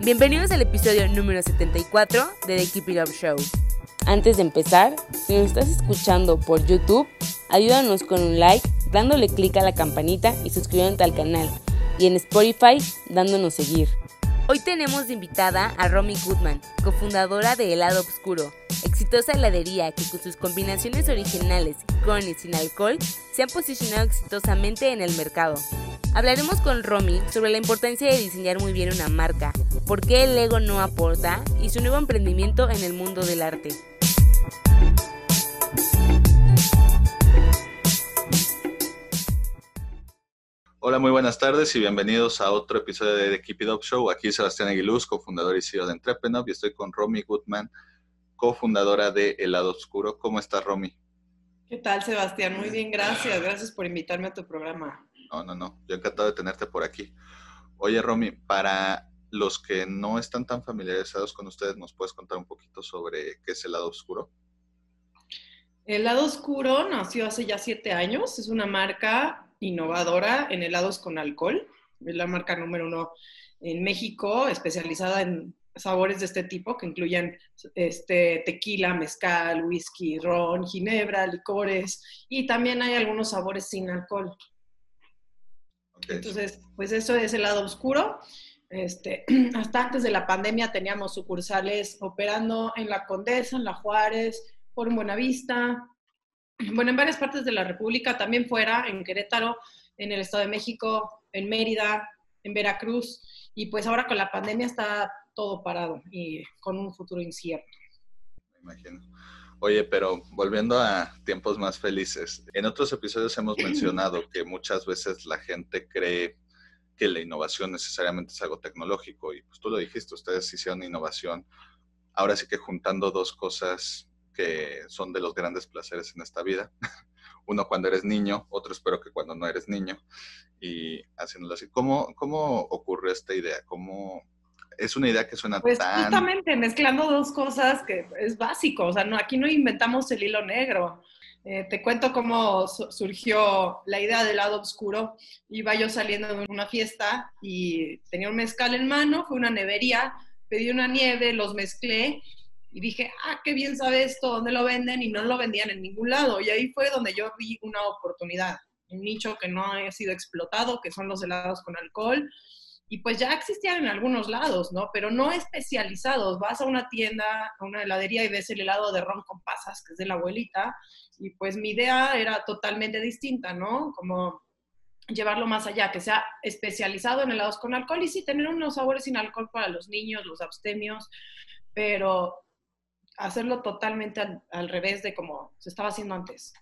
Bienvenidos al episodio número 74 de The Keep It Up Show. Antes de empezar, si nos estás escuchando por YouTube, ayúdanos con un like, dándole clic a la campanita y suscribiéndote al canal. Y en Spotify, dándonos seguir. Hoy tenemos de invitada a Romy Goodman, cofundadora de Helado Obscuro, exitosa heladería que con sus combinaciones originales con y sin alcohol se han posicionado exitosamente en el mercado. Hablaremos con Romy sobre la importancia de diseñar muy bien una marca, por qué el ego no aporta y su nuevo emprendimiento en el mundo del arte. Hola, muy buenas tardes y bienvenidos a otro episodio de The Keep It Up Show. Aquí Sebastián Aguiluz, cofundador y CEO de Entrepreneur, y estoy con Romy Goodman, cofundadora de Helado Oscuro. ¿Cómo estás, Romy? ¿Qué tal, Sebastián? Muy bien, gracias. Gracias por invitarme a tu programa. No, no, no. Yo encantado de tenerte por aquí. Oye, Romy, para los que no están tan familiarizados con ustedes, ¿nos puedes contar un poquito sobre qué es el lado oscuro? El lado oscuro nació hace ya siete años. Es una marca innovadora en helados con alcohol. Es la marca número uno en México, especializada en sabores de este tipo, que incluyen este, tequila, mezcal, whisky, ron, ginebra, licores, y también hay algunos sabores sin alcohol. Entonces, pues eso es el lado oscuro. Este, hasta antes de la pandemia teníamos sucursales operando en la Condesa, en la Juárez, por Buenavista, bueno, en varias partes de la República, también fuera, en Querétaro, en el Estado de México, en Mérida, en Veracruz, y pues ahora con la pandemia está todo parado y con un futuro incierto. Me imagino. Oye, pero volviendo a tiempos más felices, en otros episodios hemos mencionado que muchas veces la gente cree que la innovación necesariamente es algo tecnológico y pues tú lo dijiste, ustedes hicieron innovación, ahora sí que juntando dos cosas que son de los grandes placeres en esta vida. Uno cuando eres niño, otro espero que cuando no eres niño y haciéndolo así. ¿Cómo, cómo ocurre esta idea? ¿Cómo, es una idea que suena pues justamente mezclando dos cosas que es básico, o sea, no, aquí no inventamos el hilo negro. Eh, te cuento cómo surgió la idea del lado oscuro. Iba yo saliendo de una fiesta y tenía un mezcal en mano, fue una nevería, pedí una nieve, los mezclé y dije, ah, qué bien sabe esto, ¿dónde lo venden? Y no lo vendían en ningún lado. Y ahí fue donde yo vi una oportunidad, un nicho que no ha sido explotado, que son los helados con alcohol y pues ya existían en algunos lados, ¿no? Pero no especializados. Vas a una tienda, a una heladería y ves el helado de ron con pasas, que es de la abuelita, y pues mi idea era totalmente distinta, ¿no? Como llevarlo más allá, que sea especializado en helados con alcohol y sí tener unos sabores sin alcohol para los niños, los abstemios, pero hacerlo totalmente al, al revés de como se estaba haciendo antes.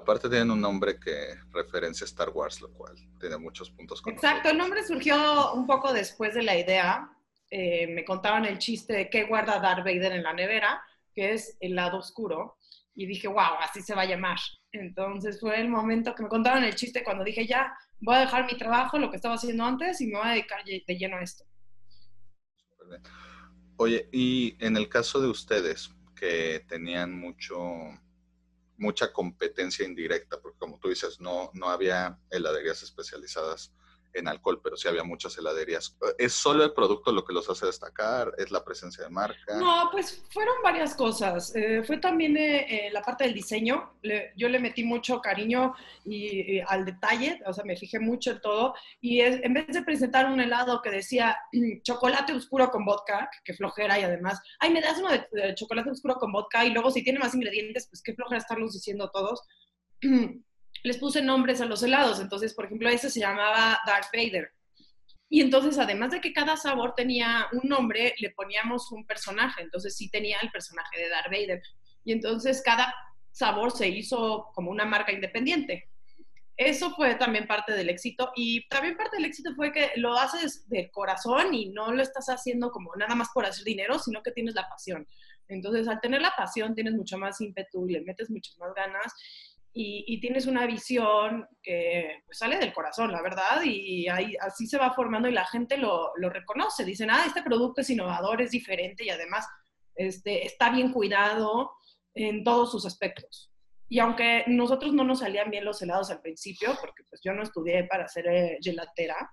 Aparte tienen un nombre que referencia a Star Wars, lo cual tiene muchos puntos. Con Exacto, el nombre surgió un poco después de la idea. Eh, me contaban el chiste de qué guarda Darth Vader en la nevera, que es el lado oscuro. Y dije, wow, así se va a llamar. Entonces fue el momento que me contaban el chiste cuando dije, ya, voy a dejar mi trabajo, lo que estaba haciendo antes, y me voy a dedicar de lleno a esto. Oye, y en el caso de ustedes, que tenían mucho mucha competencia indirecta, porque como tú dices, no, no había heladerías especializadas en alcohol, pero sí había muchas heladerías. ¿Es solo el producto lo que los hace destacar? ¿Es la presencia de marca? No, pues fueron varias cosas. Eh, fue también eh, eh, la parte del diseño. yo le metí mucho cariño y, al detalle, o sea, me fijé mucho en todo. Y en vez de presentar un helado que decía chocolate oscuro con vodka, que flojera, y además, ay, me das uno de chocolate oscuro con vodka, y luego si tiene más ingredientes, pues qué flojera estarlos diciendo todos. les puse nombres a los helados. Entonces, por ejemplo, ese se llamaba Darth Vader. Y entonces, además de que cada sabor tenía un nombre, le poníamos un personaje. Entonces, sí tenía el personaje de Darth Vader. Y entonces, cada sabor se hizo como una marca independiente. eso fue también parte del éxito y también parte del éxito fue que lo haces de corazón y no lo estás haciendo como nada más por hacer dinero, sino que tienes la pasión. Entonces, al tener la pasión, tienes mucho más ímpetu y le metes muchas más ganas y, tienes una visión que pues, sale del corazón, la verdad, y ahí, así se va formando y la gente lo, reconoce. Dicen, ah, este producto es innovador, es diferente y además este, está bien cuidado en todos sus aspectos. Y aunque nosotros no nos salían bien los helados al principio, porque pues yo no estudié para ser eh, gelatera,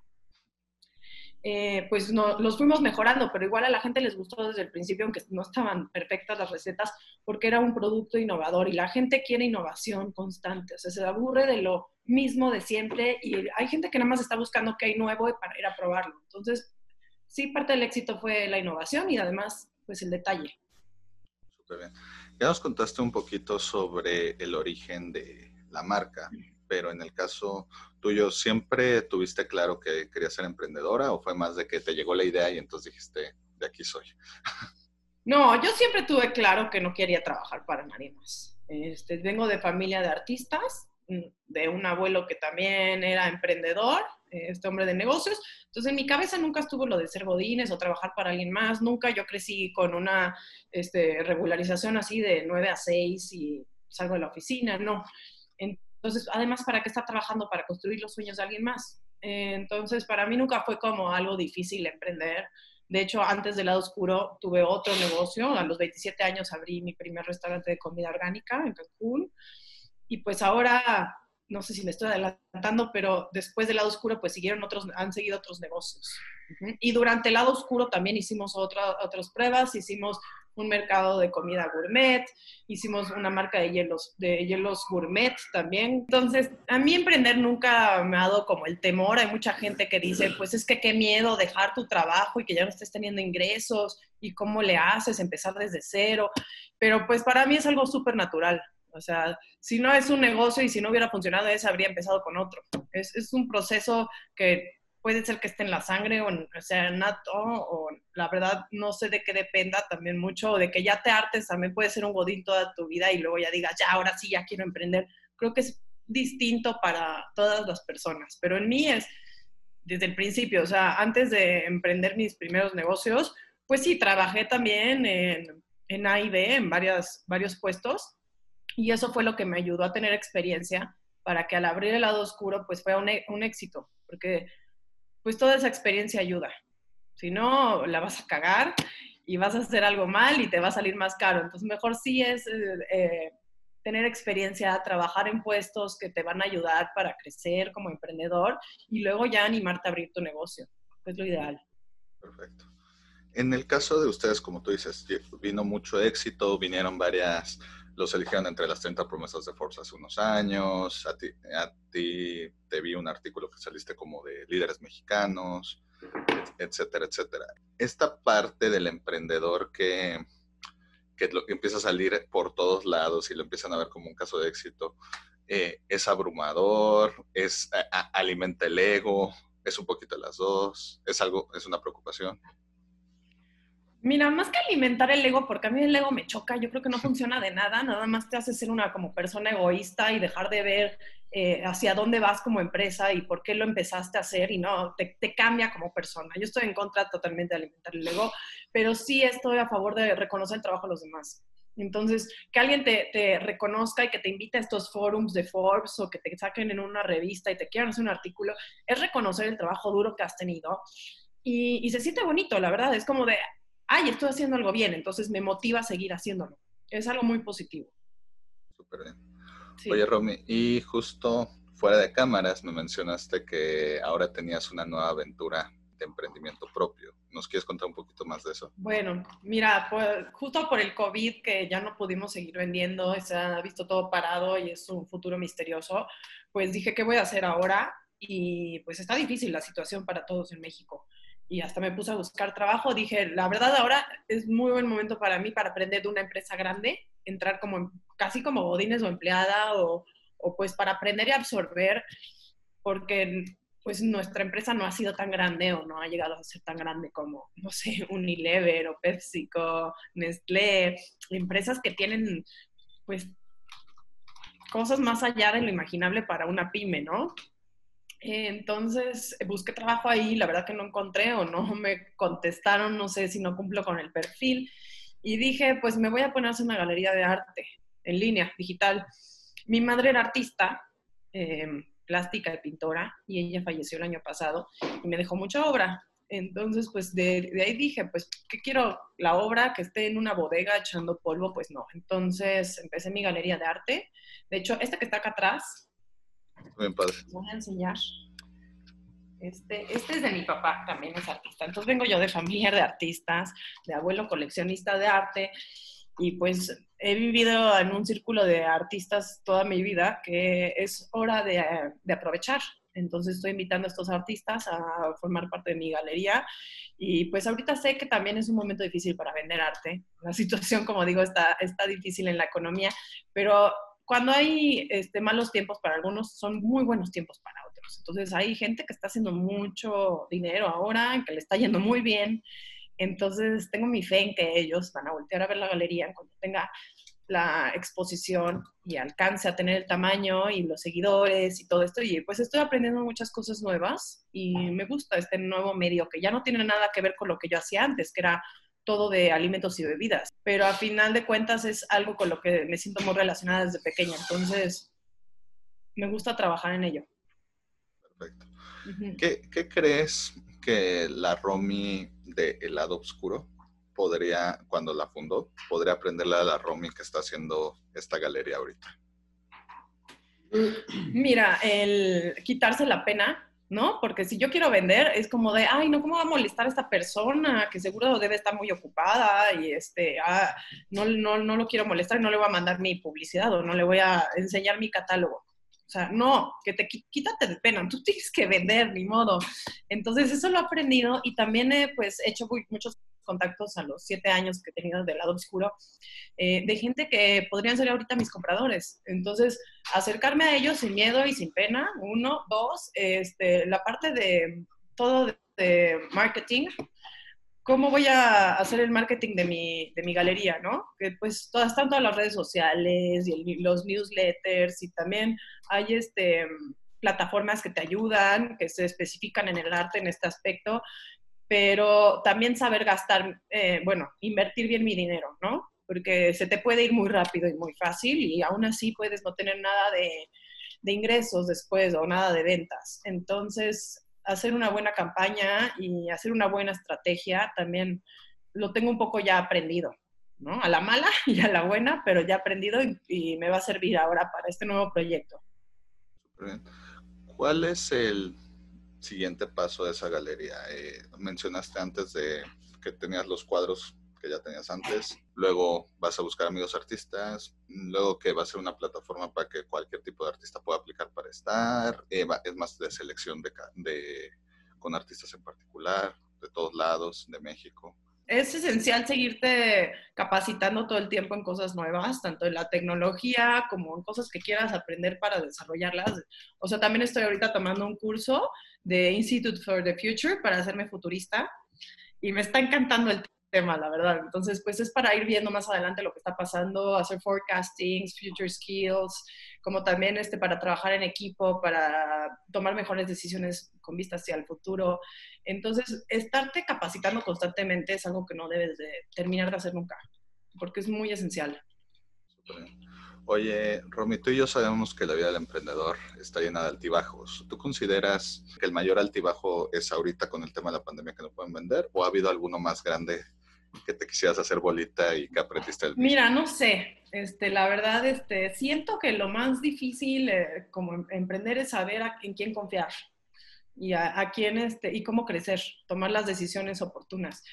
eh, pues no, los fuimos mejorando, pero igual a la gente les gustó desde el principio, aunque no estaban perfectas las recetas, porque era un producto innovador y la gente quiere innovación constante, o sea, se aburre de lo mismo de siempre y hay gente que nada más está buscando qué hay nuevo para ir a probarlo. Entonces, sí, parte del éxito fue la innovación y además, pues el detalle. Súper bien. Ya nos contaste un poquito sobre el origen de la marca, pero en el caso tuyo, ¿siempre tuviste claro que querías ser emprendedora o fue más de que te llegó la idea y entonces dijiste, de aquí soy? No, yo siempre tuve claro que no quería trabajar para nadie más. Este, vengo de familia de artistas, mm, de un abuelo que también era emprendedor este hombre de negocios. Entonces, en mi cabeza nunca estuvo lo de ser godines o trabajar para alguien más. Nunca yo crecí con una este, regularización así de 9 a 6 y salgo de la oficina, no. Entonces, además, ¿para qué estar trabajando? Para construir los sueños de alguien más. Entonces, para mí nunca fue como algo difícil emprender. De hecho, antes del lado oscuro tuve otro negocio. A los 27 años abrí mi primer restaurante de comida orgánica en Cancún. Y pues ahora no sé si me estoy adelantando, pero después del lado oscuro, pues siguieron otros, han seguido otros negocios. Y durante el lado oscuro también hicimos otras pruebas, hicimos un mercado de comida gourmet, hicimos una marca de hielos, de hielos gourmet también. Entonces, a mí emprender nunca me ha dado como el temor. Hay mucha gente que dice, pues es que qué miedo dejar tu trabajo y que ya no estés teniendo ingresos y cómo le haces, empezar desde cero. Pero pues para mí es algo súper natural. O sea, si no es un negocio y si no hubiera funcionado ese, habría empezado con otro. Es, es un proceso que puede ser que esté en la sangre o, o sea nato, o la verdad no sé de qué dependa también mucho, o de que ya te hartes, también puede ser un godín toda tu vida y luego ya digas, ya, ahora sí, ya quiero emprender. Creo que es distinto para todas las personas, pero en mí es desde el principio, o sea, antes de emprender mis primeros negocios, pues sí, trabajé también en, en A y B, en varias, varios puestos, y eso fue lo que me ayudó a tener experiencia para que al abrir el lado oscuro, pues fue un, un éxito, porque pues toda esa experiencia ayuda. Si no, la vas a cagar y vas a hacer algo mal y te va a salir más caro. Entonces, mejor sí es eh, eh, tener experiencia, trabajar en puestos que te van a ayudar para crecer como emprendedor y luego ya animarte a abrir tu negocio. Es lo ideal. Perfecto. En el caso de ustedes, como tú dices, vino mucho éxito, vinieron varias los eligieron entre las 30 promesas de Forbes hace unos años. A ti, a ti, te vi un artículo que saliste como de líderes mexicanos, etcétera, etcétera. Esta parte del emprendedor que, que empieza a salir por todos lados y lo empiezan a ver como un caso de éxito, eh, es abrumador, es alimenta el ego, es un poquito las dos, es algo, es una preocupación. Mira, más que alimentar el ego, porque a mí el ego me choca, yo creo que no funciona de nada, nada más te hace ser una como persona egoísta y dejar de ver eh, hacia dónde vas como empresa y por qué lo empezaste a hacer y no, te, cambia como persona. Yo estoy en contra totalmente de alimentar el ego, pero sí estoy a favor de reconocer el trabajo de los demás. Entonces, que alguien te, reconozca y que te invite a estos forums de Forbes o que te saquen en una revista y te quieran hacer un artículo, es reconocer el trabajo duro que has tenido. Y, y, se siente bonito, la verdad. Es como de, ay, estoy haciendo algo bien, entonces me motiva a seguir haciéndolo. Es algo muy positivo. Súper bien. Oye, Romy, y justo fuera de cámaras me mencionaste que ahora tenías una nueva aventura de emprendimiento propio. ¿Nos quieres contar un poquito más de eso? Bueno, mira, justo por el COVID que ya no pudimos seguir vendiendo, se ha visto todo parado y es un futuro misterioso, pues dije, ¿qué voy a hacer ahora? Y pues está difícil la situación para todos en México y hasta me puse a buscar trabajo. Dije, la verdad ahora es muy buen momento para mí para aprender de una empresa grande, entrar como casi como godines o empleada o, o, pues para aprender y absorber, porque pues nuestra empresa no ha sido tan grande o no ha llegado a ser tan grande como, no sé, Unilever o PepsiCo, Nestlé, empresas que tienen pues cosas más allá de lo imaginable para una pyme, ¿no? Entonces busqué trabajo ahí, la verdad que no encontré o no me contestaron, no sé si no cumplo con el perfil. Y dije, pues me voy a poner a hacer una galería de arte en línea, digital. Mi madre era artista, em, plástica y pintora, y ella falleció el año pasado y me dejó mucha obra. Entonces, pues de, de, ahí dije, pues, ¿qué quiero? La obra que esté en una bodega echando polvo, pues no. Entonces empecé mi galería de arte. De hecho, esta que está acá atrás, Bien padre. voy a enseñar. Este, este es de mi papá, también es artista. Entonces vengo yo de familia de artistas, de abuelo coleccionista de arte, y pues he vivido en un círculo de artistas toda mi vida que es hora de, de aprovechar. Entonces estoy invitando a estos artistas a formar parte de mi galería y pues ahorita sé que también es un momento difícil para vender arte. La situación, como digo, está, está difícil en la economía, pero cuando hay este, malos tiempos para algunos, son muy buenos tiempos para otros. Entonces hay gente que está haciendo mucho dinero ahora, que le está yendo muy bien. Entonces tengo mi fe en que ellos van a voltear a ver la galería cuando tenga la exposición y alcance a tener el tamaño y los seguidores y todo esto. Y pues estoy aprendiendo muchas cosas nuevas y me gusta este nuevo medio que ya no tiene nada que ver con lo que yo hacía antes, que era todo de alimentos y bebidas. Pero a final de cuentas es algo con lo que me siento muy relacionada desde pequeña. Entonces, me gusta trabajar en ello. Perfecto. Uh -huh. ¿Qué, ¿Qué, crees que la Romy de El lado oscuro podría, cuando la fundó, podría aprenderle a la Romy que está haciendo esta galería ahorita? Mira, el quitarse la pena, ¿no? Porque si yo quiero vender, es como de, ay, no, ¿cómo va a molestar a esta persona? Que seguro debe estar muy ocupada y este, ah, no, no, no lo quiero molestar, no le voy a mandar mi publicidad o no le voy a enseñar mi catálogo. O sea, no, que te quítate de pena, tú tienes que vender, ni modo. Entonces, eso lo he aprendido y también he, pues, hecho muchos contactos a los siete años que he tenido del lado oscuro, eh, de gente que podrían ser ahorita mis compradores. Entonces, acercarme a ellos sin miedo y sin pena, uno, dos, este, la parte de todo de, marketing, cómo voy a hacer el marketing de mi, de mi galería, ¿no? Que pues todas, están todas las redes sociales y los newsletters y también hay este, plataformas que te ayudan, que se especifican en el arte en este aspecto, pero también saber gastar, eh, bueno, invertir bien mi dinero, ¿no? Porque se te puede ir muy rápido y muy fácil y aún así puedes no tener nada de, de ingresos después o nada de ventas. Entonces, hacer una buena campaña y hacer una buena estrategia también lo tengo un poco ya aprendido, ¿no? A la mala y a la buena, pero ya aprendido y, y me va a servir ahora para este nuevo proyecto. ¿Cuál es el siguiente paso de esa galería? Eh, mencionaste antes de que tenías los cuadros que ya tenías antes, luego vas a buscar amigos artistas, luego que va a ser una plataforma para que cualquier tipo de artista pueda aplicar para estar, eh, es más de selección de, de, con artistas en particular, de todos lados, de México. Es esencial seguirte capacitando todo el tiempo en cosas nuevas, tanto en la tecnología como en cosas que quieras aprender para desarrollarlas. O sea, también estoy ahorita tomando un curso de Institute for the Future para hacerme futurista y me está encantando el tema, la verdad. Entonces, pues es para ir viendo más adelante lo que está pasando, hacer forecastings, future skills, como también este, para trabajar en equipo, para tomar mejores decisiones con vista hacia el futuro. Entonces, estarte capacitando constantemente es algo que no debes de terminar de hacer nunca, porque es muy esencial. Oye, Romy, tú y yo sabemos que la vida del emprendedor está llena de altibajos. ¿Tú consideras que el mayor altibajo es ahorita con el tema de la pandemia que no pueden vender o ha habido alguno más grande que te quisieras hacer bolita y que aprendiste el Mira, no sé. Este, la verdad, este, siento que lo más difícil eh, como emprender es saber a, en quién confiar y a, quién este, y cómo crecer, tomar las decisiones oportunas.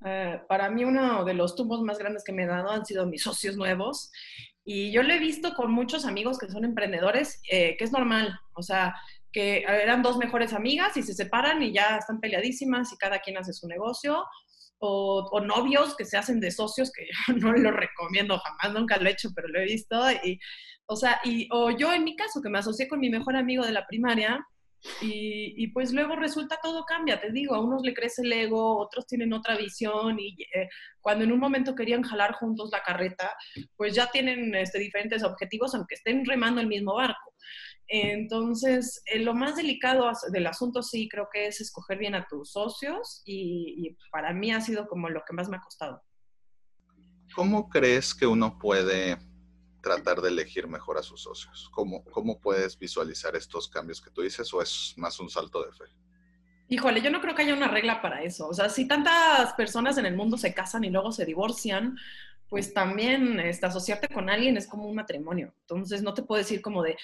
Uh, para mí uno de los tumbos más grandes que me he dado han sido mis socios nuevos y yo lo he visto con muchos amigos que son emprendedores, eh, que es normal, o sea, que eran dos mejores amigas y se separan y ya están peleadísimas y cada quien hace su negocio o, novios que se hacen de socios, que yo no lo recomiendo jamás, nunca lo he hecho, pero lo he visto. Y, o sea, y, o yo en mi caso, que me asocié con mi mejor amigo de la primaria Y, pues luego resulta todo cambia, te digo, a unos le crece el ego, otros tienen otra visión y eh, cuando en un momento querían jalar juntos la carreta, pues ya tienen este, diferentes objetivos aunque estén remando el mismo barco. Entonces, eh, lo más delicado del asunto sí creo que es escoger bien a tus socios y para mí ha sido como lo que más me ha costado. ¿Cómo crees que uno puede tratar de elegir mejor a sus socios? ¿Cómo, ¿Cómo puedes visualizar estos cambios que tú dices o es más un salto de fe? Híjole, yo no creo que haya una regla para eso. O sea, si tantas personas en el mundo se casan y luego se divorcian, pues también este, asociarte con alguien es como un matrimonio. Entonces, no te puedo decir como de,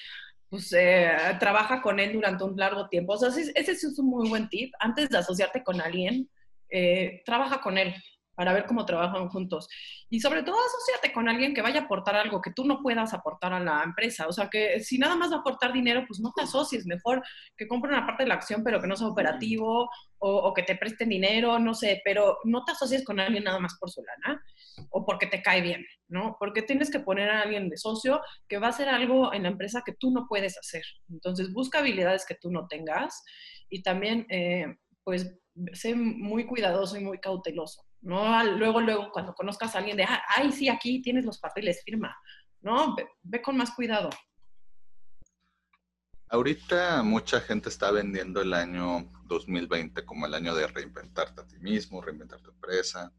pues, eh, trabaja con él durante un largo tiempo. O sea, ese, ese es un muy buen tip. Antes de asociarte con alguien, eh, trabaja con él para ver cómo trabajan juntos. Y sobre todo asociate con alguien que vaya a aportar algo que tú no puedas aportar a la empresa. O sea, que si nada más va a aportar dinero, pues no te asocies. Mejor que compre una parte de la acción, pero que no sea operativo, o, que te presten dinero, no sé, pero no te asocies con alguien nada más por su lana o porque te cae bien, ¿no? Porque tienes que poner a alguien de socio que va a hacer algo en la empresa que tú no puedes hacer. Entonces, busca habilidades que tú no tengas y también, eh, pues, sé muy cuidadoso y muy cauteloso. No luego, luego, cuando conozcas a alguien de, ah, ay, sí, aquí tienes los papeles, firma. No, ve, con más cuidado. Ahorita mucha gente está vendiendo el año 2020 como el año de reinventarte a ti mismo, reinventar tu empresa,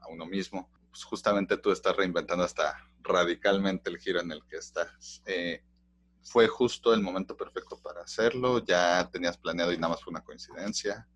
a uno mismo. Pues justamente tú estás reinventando hasta radicalmente el giro en el que estás. Eh, ¿Fue justo el momento perfecto para hacerlo? ¿Ya tenías planeado y nada más fue una coincidencia?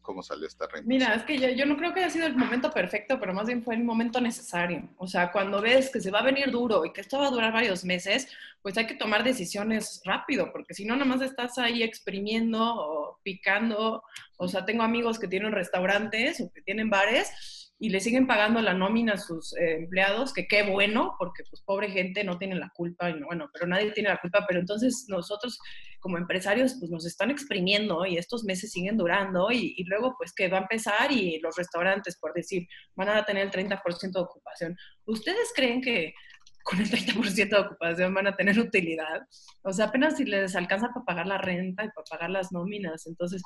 ¿Cómo, salió esta reinvención? Mira, es que yo, yo, no creo que haya sido el momento perfecto, pero más bien fue el momento necesario. O sea, cuando ves que se va a venir duro y que esto va a durar varios meses, pues hay que tomar decisiones rápido, porque si no, nada más estás ahí exprimiendo o picando. O sea, tengo amigos que tienen restaurantes o que tienen bares y le siguen pagando la nómina a sus eh, empleados, que qué bueno, porque pues pobre gente no tiene la culpa, y bueno, pero nadie tiene la culpa, pero entonces nosotros como empresarios pues nos están exprimiendo y estos meses siguen durando y, y luego pues que va a empezar y los restaurantes, por decir, van a tener el 30% de ocupación. ¿Ustedes creen que con el 30% de ocupación van a tener utilidad. O sea, apenas si les alcanza para pagar la renta y para pagar las nóminas. Entonces,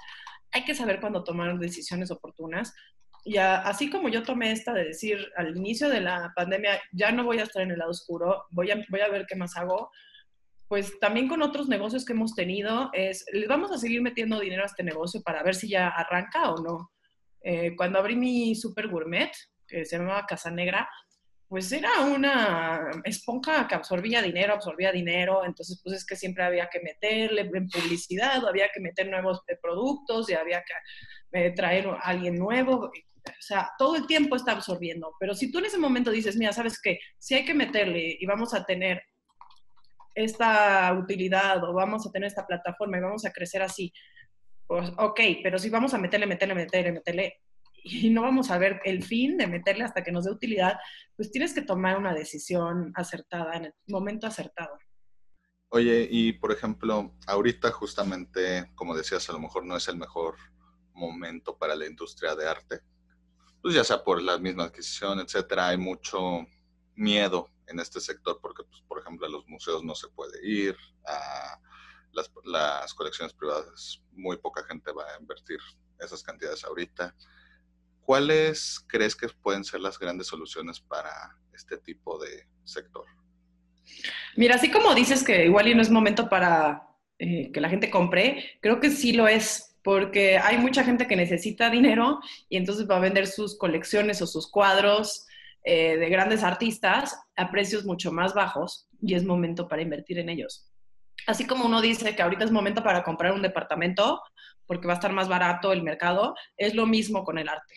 hay que saber cuándo tomar decisiones oportunas y así como yo tomé esta de decir al inicio de la pandemia, ya no voy a estar en el lado oscuro, voy a, voy a ver qué más hago, pues también con otros negocios que hemos tenido, es, les vamos a seguir metiendo dinero a este negocio para ver si ya arranca o no. Eh, cuando abrí mi super gourmet, que se llamaba Casa Negra, pues era una esponja que absorbía dinero, absorbía dinero, entonces pues es que siempre había que meterle en publicidad, había que meter nuevos eh, productos y había que eh, traer a alguien nuevo, o sea, todo el tiempo está absorbiendo. Pero si tú en ese momento dices, mira, ¿sabes qué? Si hay que meterle y vamos a tener esta utilidad o vamos a tener esta plataforma y vamos a crecer así, pues ok, pero si vamos a meterle, meterle, meterle, meterle y no vamos a ver el fin de meterle hasta que nos dé utilidad, pues tienes que tomar una decisión acertada en el momento acertado. Oye, y por ejemplo, ahorita justamente, como decías, a lo mejor no es el mejor momento para la industria de arte, pues ya sea por la misma adquisición, etcétera, hay mucho miedo en este sector porque, pues, por ejemplo, a los museos no se puede ir, a las, colecciones privadas muy poca gente va a invertir esas cantidades ahorita. ¿Cuáles crees que pueden ser las grandes soluciones para este tipo de sector? Mira, así como dices que igual y no es momento para eh, que la gente compre, creo que sí lo es porque hay mucha gente que necesita dinero y entonces va a vender sus colecciones o sus cuadros eh, de grandes artistas a precios mucho más bajos y es momento para invertir en ellos. Así como uno dice que ahorita es momento para comprar un departamento porque va a estar más barato el mercado, es lo mismo con el arte.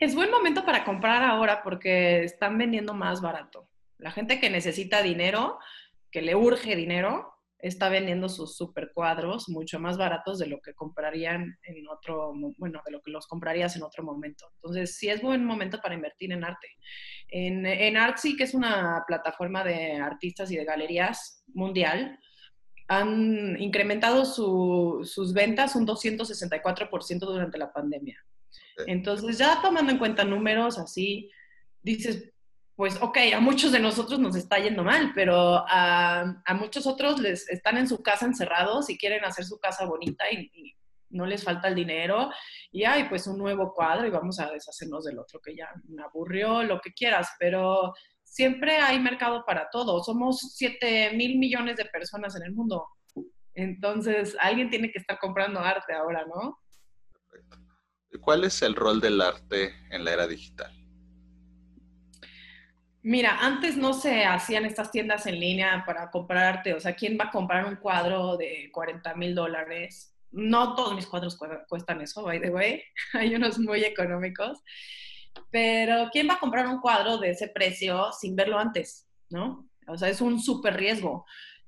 Es buen momento para comprar ahora porque están vendiendo más barato. La gente que necesita dinero, que le urge dinero, está vendiendo sus super cuadros mucho más baratos de lo que comprarían en otro, bueno, de lo que los comprarías en otro momento. Entonces, sí es buen momento para invertir en arte. En, en Artsy, que es una plataforma de artistas y de galerías mundial, han incrementado sus ventas un 264% durante la pandemia. Entonces, ya tomando en cuenta números así, dices, pues ok, a muchos de nosotros nos está yendo mal, pero a, muchos otros les están en su casa encerrados y quieren hacer su casa bonita y, no les falta el dinero y hay pues un nuevo cuadro y vamos a deshacernos del otro que ya me aburrió, lo que quieras, pero siempre hay mercado para todo. Somos 7 mil millones de personas en el mundo. Entonces, alguien tiene que estar comprando arte ahora, ¿no? Perfecto. ¿Cuál es el rol del arte en la era digital? Mira, antes no se hacían estas tiendas en línea para comprar arte. O sea, ¿quién va a comprar un cuadro de 40 mil dólares? No todos mis cuadros cuestan eso, by the way. Hay unos muy económicos. Pero ¿quién va a comprar un cuadro de ese precio sin verlo antes? ¿No? O sea, es un súper riesgo.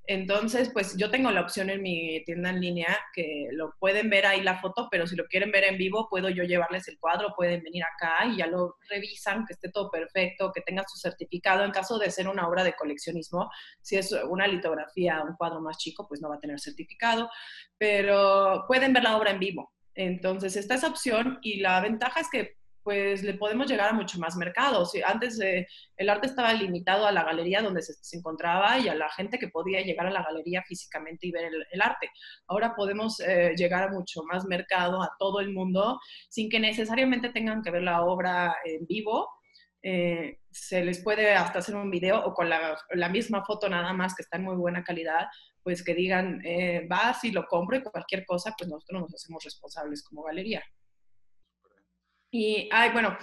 Entonces, pues yo tengo la opción en mi tienda en línea que lo pueden ver ahí la foto, pero si lo quieren ver en vivo, puedo yo llevarles el cuadro, pueden venir acá y ya lo revisan, que esté todo perfecto, que tenga su certificado. En caso de ser una obra de coleccionismo, si es una litografía, un cuadro más chico, pues no va a tener certificado, pero pueden ver la obra en vivo. Entonces, está esa opción y la ventaja es que pues le podemos llegar a mucho más mercado. antes eh, el arte estaba limitado a la galería donde se, encontraba y a la gente que podía llegar a la galería físicamente y ver el, arte. Ahora podemos eh, llegar a mucho más mercado, a todo el mundo, sin que necesariamente tengan que ver la obra en vivo. Eh, se les puede hasta hacer un video o con la, la, misma foto nada más que está en muy buena calidad, pues que digan, va, si lo compro y cualquier cosa, pues nosotros nos hacemos responsables como galería. Y, ay, bueno,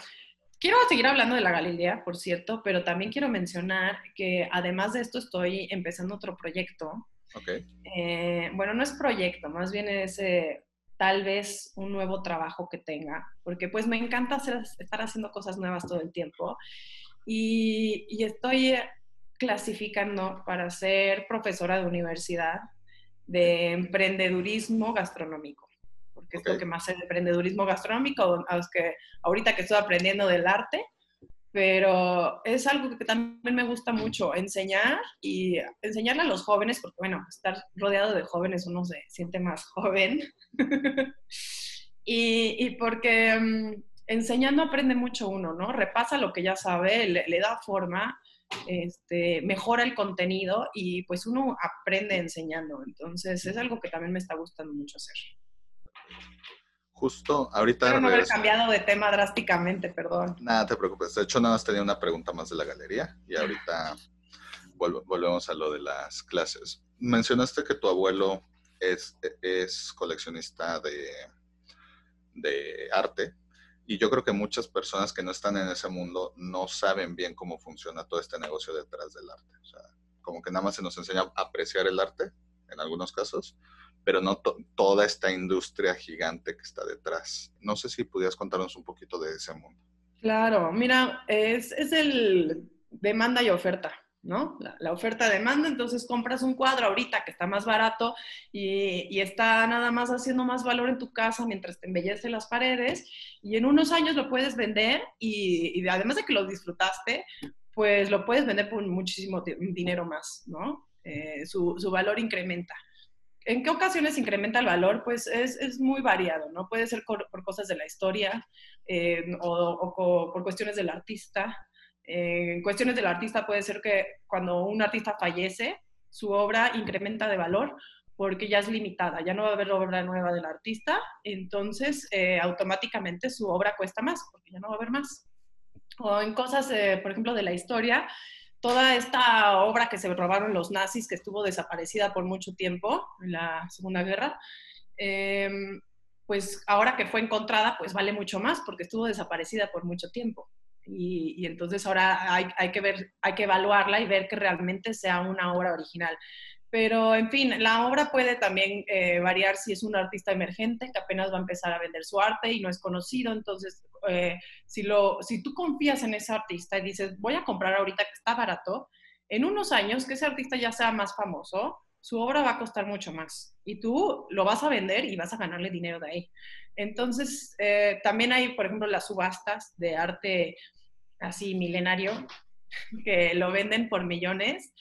quiero seguir hablando de la galería, por cierto, pero también quiero mencionar que además de esto estoy empezando otro proyecto. Okay. Eh, bueno, no es proyecto, más bien es eh, tal vez un nuevo trabajo que tenga, porque pues me encanta estar haciendo cosas nuevas todo el tiempo y, y estoy clasificando para ser profesora de universidad de emprendedurismo gastronómico porque es lo que más es emprendedurismo gastronómico, que ahorita que estoy aprendiendo del arte, pero es algo que también me gusta mucho, enseñar y enseñarle a los jóvenes, porque bueno, estar rodeado de jóvenes uno se siente más joven. y, porque mm, enseñando aprende mucho uno, ¿no? Repasa lo que ya sabe, le, le da forma, este, mejora el contenido y pues uno aprende enseñando. Entonces es algo que también me está gustando mucho hacer. Justo ahorita... Pero no haber cambiado de tema drásticamente, perdón. Nada, te preocupes. De hecho, nada más tenía una pregunta más de la galería y ahorita volvemos a lo de las clases. Mencionaste que tu abuelo es, es coleccionista de, de arte y yo creo que muchas personas que no están en ese mundo no saben bien cómo funciona todo este negocio detrás del arte. O sea, como que nada más se nos enseña a apreciar el arte en algunos casos, pero no toda esta industria gigante que está detrás. No sé si pudieras contarnos un poquito de ese mundo. Claro, mira, es, es el demanda y oferta, ¿no? La, oferta-demanda, entonces compras un cuadro ahorita que está más barato y, y, está nada más haciendo más valor en tu casa mientras te embellece las paredes y en unos años lo puedes vender y, y además de que lo disfrutaste, pues lo puedes vender por muchísimo dinero más, ¿no? Eh, su, su valor incrementa. ¿En qué ocasiones incrementa el valor? Pues es, es muy variado, ¿no? Puede ser por, cosas de la historia eh, o, por cuestiones del artista. Eh, en cuestiones del artista puede ser que cuando un artista fallece, su obra incrementa de valor porque ya es limitada, ya no va a haber obra nueva del artista, entonces eh, automáticamente su obra cuesta más, porque ya no va a haber más. O en cosas, por ejemplo, de la historia, toda esta obra que se robaron los nazis, que estuvo desaparecida por mucho tiempo en la Segunda Guerra, em, pues ahora que fue encontrada, pues vale mucho más porque estuvo desaparecida por mucho tiempo. Y, entonces ahora hay, hay, que ver, hay que evaluarla y ver que realmente sea una obra original. Pero, en fin, la obra puede también eh, variar si es un artista emergente que apenas va a empezar a vender su arte y no es conocido. Entonces, eh, si, lo, si tú confías en ese artista y dices, voy a comprar ahorita que está barato, en unos años que ese artista ya sea más famoso, su obra va a costar mucho más y tú lo vas a vender y vas a ganarle dinero de ahí. Entonces, eh, también hay, por ejemplo, las subastas de arte así milenario que lo venden por millones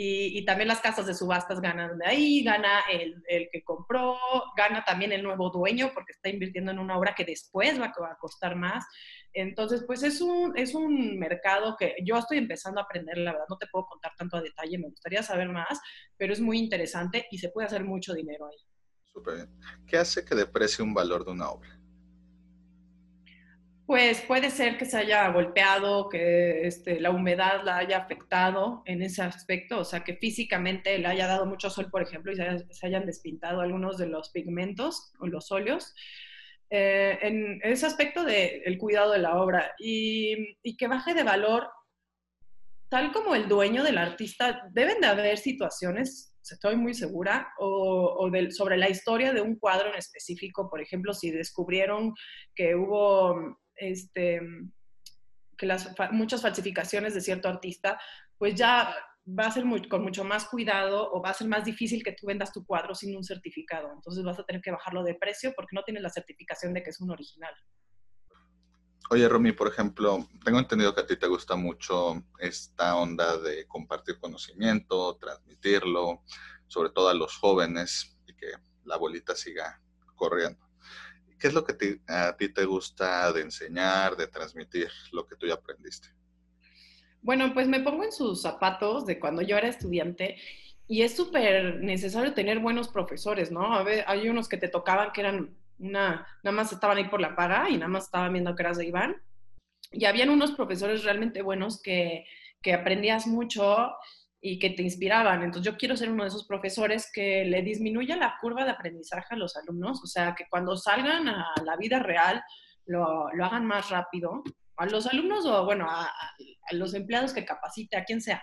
y, también las casas de subastas ganan de ahí, gana el, el, que compró, gana también el nuevo dueño porque está invirtiendo en una obra que después va, a costar más. Entonces, pues es un, es un mercado que yo estoy empezando a aprender, la verdad, no te puedo contar tanto a detalle, me gustaría saber más, pero es muy interesante y se puede hacer mucho dinero ahí. Súper bien. ¿Qué hace que deprecie un valor de una obra? Pues puede ser que se haya golpeado, que este, la humedad la haya afectado en ese aspecto, o sea, que físicamente le haya dado mucho sol, por ejemplo, y se, hayan despintado algunos de los pigmentos o los óleos. Eh, en ese aspecto del cuidado de la obra y, que baje de valor, tal como el dueño del artista, deben de haber situaciones, estoy muy segura, o sobre la historia de un cuadro en específico, por ejemplo, si descubrieron que hubo este, que las muchas falsificaciones de cierto artista, pues ya va a ser con mucho más cuidado o va a ser más difícil que tú vendas tu cuadro sin un certificado. Entonces vas a tener que bajarlo de precio porque no tienes la certificación de que es un original. Oye, Romy, por ejemplo, tengo entendido que a ti te gusta mucho esta onda de compartir conocimiento, transmitirlo, sobre todo a los jóvenes y que la bolita siga corriendo. ¿Qué es lo que a ti te gusta de enseñar, de transmitir lo que tú ya aprendiste? Bueno, pues me pongo en sus zapatos de cuando yo era estudiante y es súper necesario tener buenos profesores, ¿no? A ver, hay unos que te tocaban que eran una, nada más estaban ahí por la paga y nada más estaban viendo que eras de Iván. Y habían unos profesores realmente buenos que, que aprendías mucho y que te inspiraban. Entonces yo quiero ser uno de esos profesores que le disminuya la curva de aprendizaje a los alumnos, o sea, que cuando salgan a la vida real lo, lo hagan más rápido, a los alumnos o bueno, a, los empleados que capacite, a quien sea,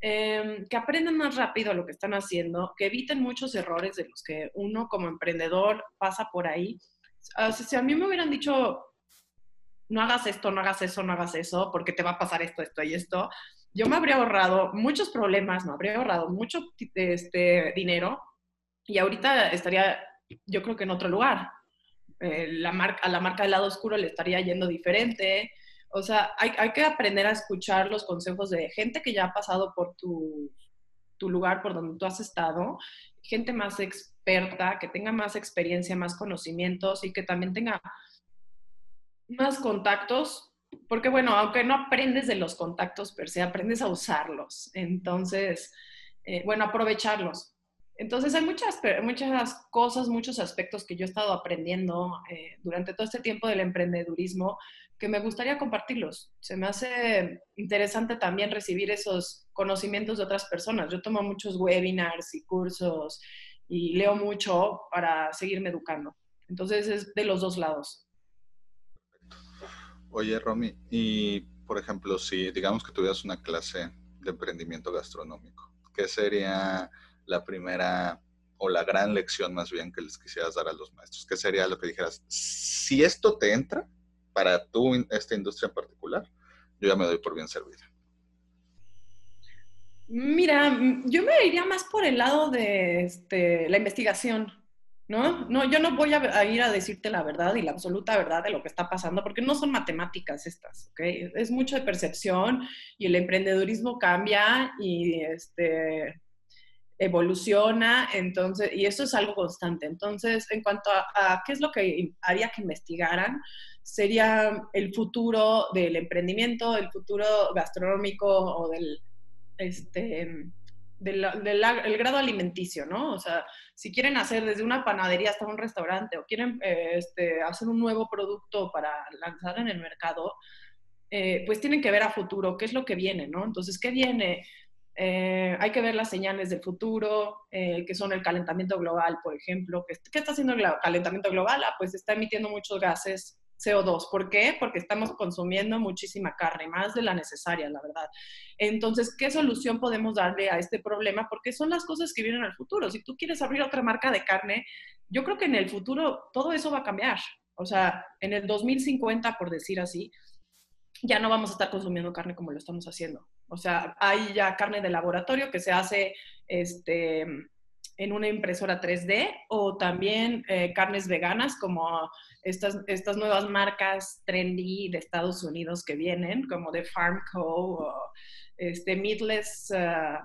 em, que aprendan más rápido lo que están haciendo, que eviten muchos errores de los que uno como emprendedor pasa por ahí. si a mí me hubieran dicho, no hagas esto, no hagas eso, no hagas eso, porque te va a pasar esto, esto y esto, yo me habría ahorrado muchos problemas, me habría ahorrado mucho este, dinero y ahorita estaría, yo creo que en otro lugar. Eh, la marca, a la marca del lado oscuro le estaría yendo diferente. O sea, hay, que aprender a escuchar los consejos de gente que ya ha pasado por tu, tu lugar, por donde tú has estado, gente más experta, que tenga más experiencia, más conocimientos y que también tenga más contactos porque bueno, aunque no aprendes de los contactos per se, aprendes a usarlos. Entonces, eh, bueno, aprovecharlos. Entonces hay muchas, muchas cosas, muchos aspectos que yo he estado aprendiendo eh, durante todo este tiempo del emprendedurismo que me gustaría compartirlos. Se me hace interesante también recibir esos conocimientos de otras personas. Yo tomo muchos webinars y cursos y leo mucho para seguirme educando. Entonces es de los dos lados. Oye, Romy, y por ejemplo, si digamos que tuvieras una clase de emprendimiento gastronómico, ¿qué sería la primera o la gran lección más bien que les quisieras dar a los maestros? ¿Qué sería lo que dijeras? Si esto te entra para tu, esta industria en particular, yo ya me doy por bien servida. Mira, yo me iría más por el lado de este, la investigación. ¿No? No, yo no voy a, ir a decirte la verdad y la absoluta verdad de lo que está pasando, porque no son matemáticas estas, ¿ok? Es mucho de percepción y el emprendedurismo cambia y este, evoluciona, entonces, y eso es algo constante. Entonces, en cuanto a, qué es lo que haría que investigaran, sería el futuro del emprendimiento, el futuro gastronómico o del, este, del, el grado alimenticio, ¿no? O sea, si quieren hacer desde una panadería hasta un restaurante o quieren eh, este, hacer un nuevo producto para lanzar en el mercado, eh, pues tienen que ver a futuro qué es lo que viene, ¿no? Entonces, ¿qué viene? Eh, hay que ver las señales del futuro, que son el calentamiento global, por ejemplo. ¿Qué está haciendo el calentamiento global? Ah, pues está emitiendo muchos gases CO2. ¿Por qué? Porque estamos consumiendo muchísima carne, más de la necesaria, la verdad. Entonces, ¿qué solución podemos darle a este problema? Porque son las cosas que vienen al futuro. Si tú quieres abrir otra marca de carne, yo creo que en el futuro todo eso va a cambiar. O sea, en el 2050, por decir así, ya no vamos a estar consumiendo carne como lo estamos haciendo. O sea, hay ya carne de laboratorio que se hace este, en una impresora 3D o también eh, carnes veganas como estas, estas nuevas marcas trendy de Estados Unidos que vienen, como de Farmco o este, Meatless, uh,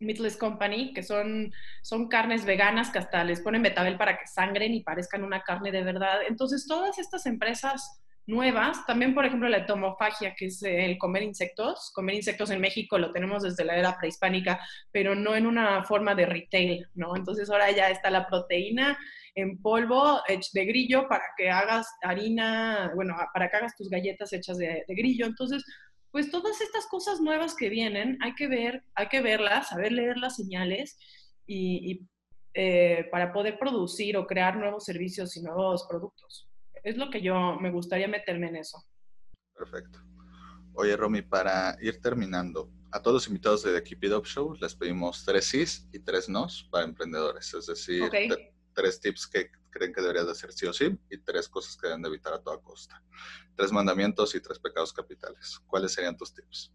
Meatless Company, que son, son carnes veganas que hasta les ponen betabel para que sangren y parezcan una carne de verdad. Entonces, todas estas empresas nuevas. También, por ejemplo, la etomofagia, que es el comer insectos. Comer insectos en México lo tenemos desde la era prehispánica, pero no en una forma de retail, ¿no? Entonces ahora ya está la proteína en polvo de grillo para que hagas harina, bueno, para que hagas tus galletas hechas de, grillo. Entonces, pues todas estas cosas nuevas que vienen, hay que ver, hay que verlas, saber leer las señales y, eh, para poder producir o crear nuevos servicios y nuevos productos. Es lo que yo me gustaría meterme en eso. Perfecto. Oye, Romy, para ir terminando, a todos los invitados de The Keep It Up Show les pedimos tres sís y tres nos para emprendedores. Es decir, tres tips que creen que deberías de hacer sí o sí y tres cosas que deben de evitar a toda costa. Tres mandamientos y tres pecados capitales. ¿Cuáles serían tus tips?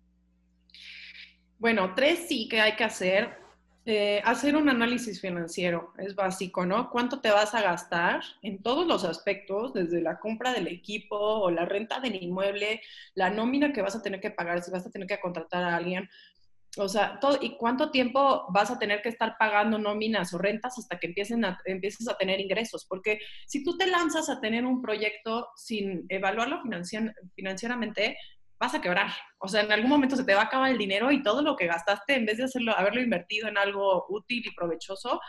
Bueno, tres sí que hay que hacer. Eh, hacer un análisis financiero es básico, ¿no? ¿Cuánto te vas a gastar en todos los aspectos, desde la compra del equipo o la renta del inmueble, la nómina que vas a tener que pagar, si vas a tener que contratar a alguien? O sea, todo, ¿y cuánto tiempo vas a tener que estar pagando nóminas o rentas hasta que empieces a tener ingresos? Porque si tú te lanzas a tener un proyecto sin evaluarlo financieramente, vas a quebrar. O sea, en algún momento se te va a acabar el dinero y todo lo que gastaste, en vez de hacerlo, haberlo invertido en algo útil y provechoso,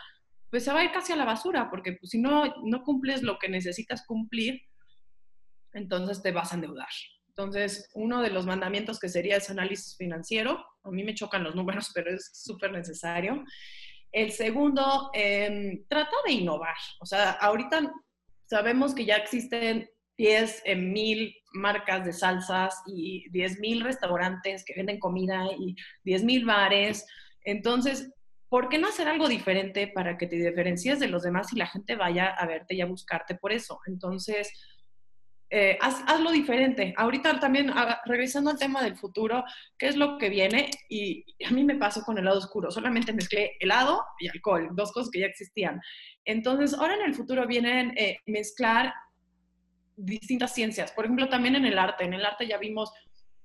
pues se va a ir casi a la basura, porque pues, si no, no cumples lo que necesitas cumplir, entonces te vas a endeudar. Entonces, uno de los mandamientos que sería ese análisis financiero, a mí me chocan los números, pero es súper necesario. El segundo, em, trata de innovar. O sea, ahorita sabemos que ya existen 10 en mil marcas de salsas y 10 mil restaurantes que venden comida y 10 mil bares. Entonces, ¿por qué no hacer algo diferente para que te diferencies de los demás y la gente vaya a verte y a buscarte por eso? Entonces, eh, hazlo diferente. Ahorita también, ah, regresando al tema del futuro, ¿qué es lo que viene? Y, a mí me pasó con el lado oscuro, solamente mezclé helado y alcohol, dos cosas que ya existían. Entonces, ahora en el futuro vienen eh, mezclar distintas ciencias. Por ejemplo, también en el arte. En el arte ya vimos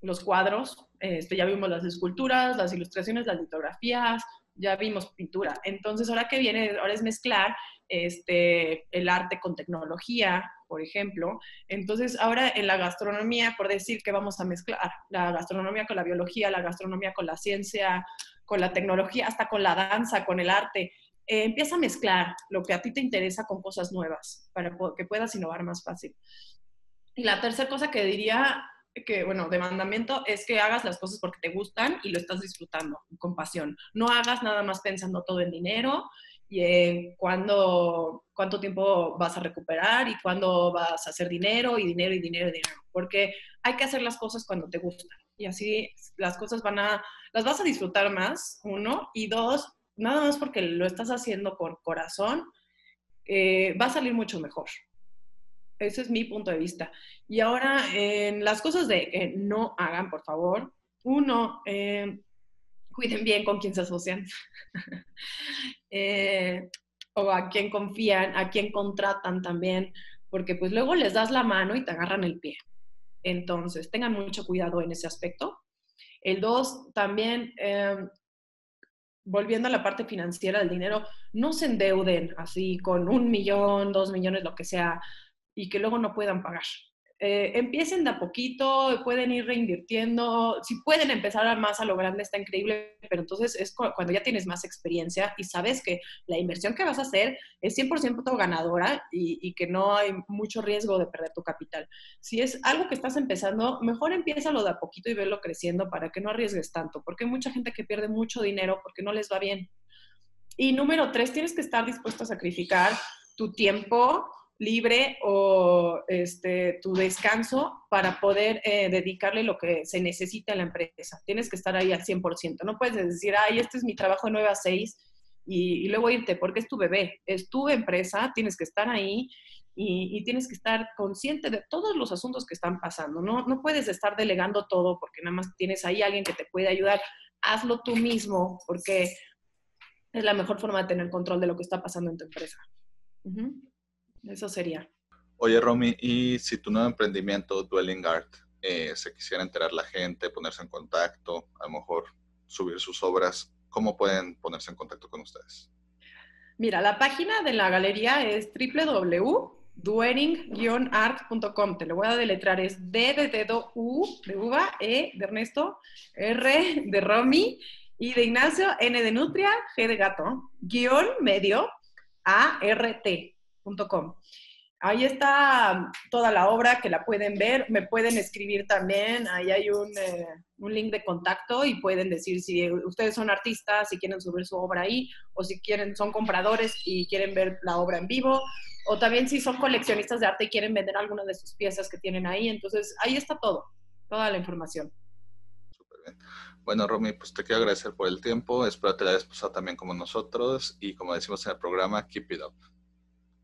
los cuadros, este, ya vimos las esculturas, las ilustraciones, las litografías, ya vimos pintura. Entonces, ahora que viene, ahora es mezclar este, el arte con tecnología, por ejemplo. Entonces, ahora en la gastronomía, por decir que vamos a mezclar la gastronomía con la biología, la gastronomía con la ciencia, con la tecnología, hasta con la danza, con el arte. Eh, empieza a mezclar lo que a ti te interesa con cosas nuevas para que puedas innovar más fácil. Y la tercera cosa que diría que, bueno, de mandamiento es que hagas las cosas porque te gustan y lo estás disfrutando con pasión. No hagas nada más pensando todo en dinero y en cuándo, cuánto tiempo vas a recuperar y cuándo vas a hacer dinero y dinero y dinero y dinero. Porque hay que hacer las cosas cuando te gustan. Y así las cosas van a, las vas a disfrutar más, uno, y dos, nada más porque lo estás haciendo con corazón, eh, va a salir mucho mejor. Ese es mi punto de vista. Y ahora, en las cosas de que no hagan, por favor, uno, eh, cuiden bien con quién se asocian, eh, o a quién confían, a quién contratan también, porque pues luego les das la mano y te agarran el pie. Entonces, tengan mucho cuidado en ese aspecto. El dos, también, em, volviendo a la parte financiera del dinero, no se endeuden así con un millón, dos millones, lo que sea, y que luego no puedan pagar. Eh, empiecen de a poquito, pueden ir reinvirtiendo, si pueden empezar más a lo grande está increíble, pero entonces es cuando ya tienes más experiencia y sabes que la inversión que vas a hacer es 100% ganadora y, y, que no hay mucho riesgo de perder tu capital. Si es algo que estás empezando, mejor empiézalo de a poquito y verlo creciendo para que no arriesgues tanto, porque hay mucha gente que pierde mucho dinero porque no les va bien. Y número tres, tienes que estar dispuesto a sacrificar tu tiempo, libre o este, tu descanso para poder eh, dedicarle lo que se necesita en la empresa. Tienes que estar ahí al 100%. No puedes decir, ay, este es mi trabajo de 9 a 6 y, luego irte, porque es tu bebé, es tu empresa, tienes que estar ahí y, tienes que estar consciente de todos los asuntos que están pasando. No, no puedes estar delegando todo porque nada más tienes ahí alguien que te puede ayudar. Hazlo tú mismo porque es la mejor forma de tener control de lo que está pasando en tu empresa. Eso sería. Oye, Romy, y si tu nuevo emprendimiento, Dwelling Art, eh, se quisiera enterar la gente, ponerse en contacto, a lo mejor subir sus obras, ¿cómo pueden ponerse en contacto con ustedes? Mira, la página de la galería es www duering-art.com. Te lo voy a deletrar. Es D de dedo, U de uva, E de Ernesto, R de Romy, I de Ignacio, N de Nutria, G de gato, guion medio, A, R, Ahí está toda la obra que la pueden ver. Me pueden escribir también. Ahí hay un, eh, un, link de contacto y pueden decir si ustedes son artistas, si quieren subir su obra ahí, o si quieren, son compradores y quieren ver la obra en vivo, o también si son coleccionistas de arte y quieren vender alguna de sus piezas que tienen ahí. Entonces, ahí está todo, toda la información. Súper bien. Bueno, Romy, pues te quiero agradecer por el tiempo. Espero te la hayas también como nosotros y como decimos en el programa, keep it up.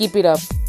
Keep it up.